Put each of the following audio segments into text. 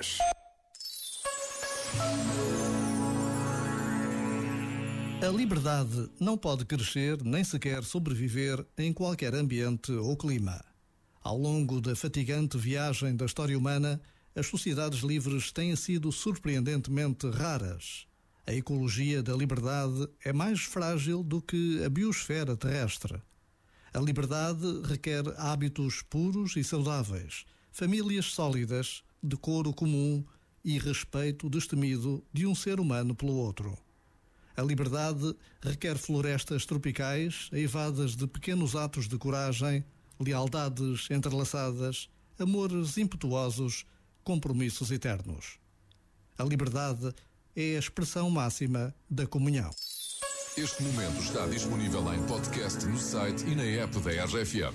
10. A liberdade não pode crescer nem sequer sobreviver em qualquer ambiente ou clima. Ao longo da fatigante viagem da história humana, as sociedades livres têm sido surpreendentemente raras. A ecologia da liberdade é mais frágil do que a biosfera terrestre. A liberdade requer hábitos puros e saudáveis, famílias sólidas, decoro comum e respeito destemido de um ser humano pelo outro. A liberdade requer florestas tropicais eivadas de pequenos atos de coragem, lealdades entrelaçadas, amores impetuosos, compromissos eternos. A liberdade é a expressão máxima da comunhão. Este momento está disponível em podcast no site e na app da RFM.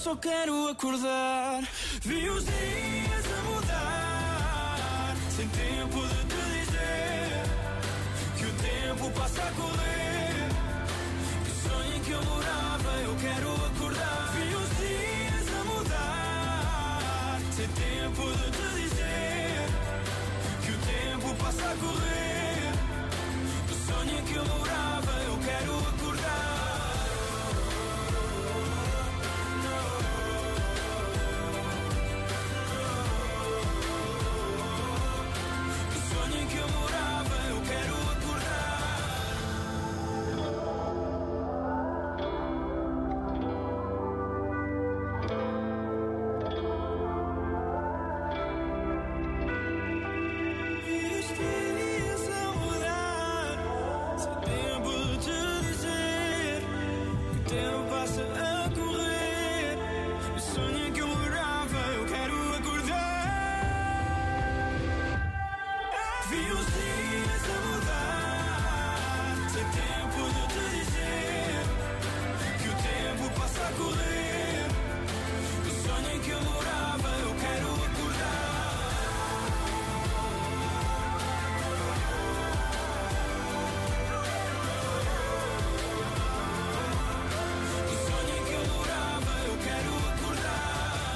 Só quero acordar. Vi os dias a mudar. Sem tempo de te dizer que o tempo passa a correr. O sonho que eu morava, eu quero acordar. Vi os dias a mudar. Sem tempo de te dizer que o tempo passa a correr.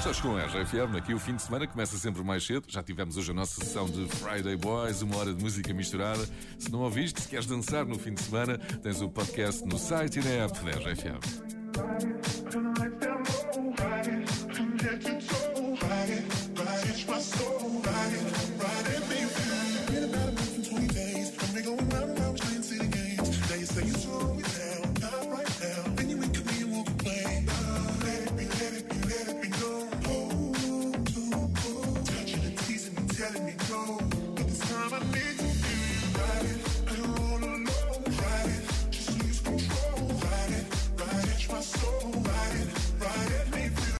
Estás com a RFM, aqui o fim de semana começa sempre mais cedo. Já tivemos hoje a nossa sessão de Friday Boys, uma hora de música misturada. Se não ouviste, se queres dançar no fim de semana, tens o podcast no site e na app da RFM.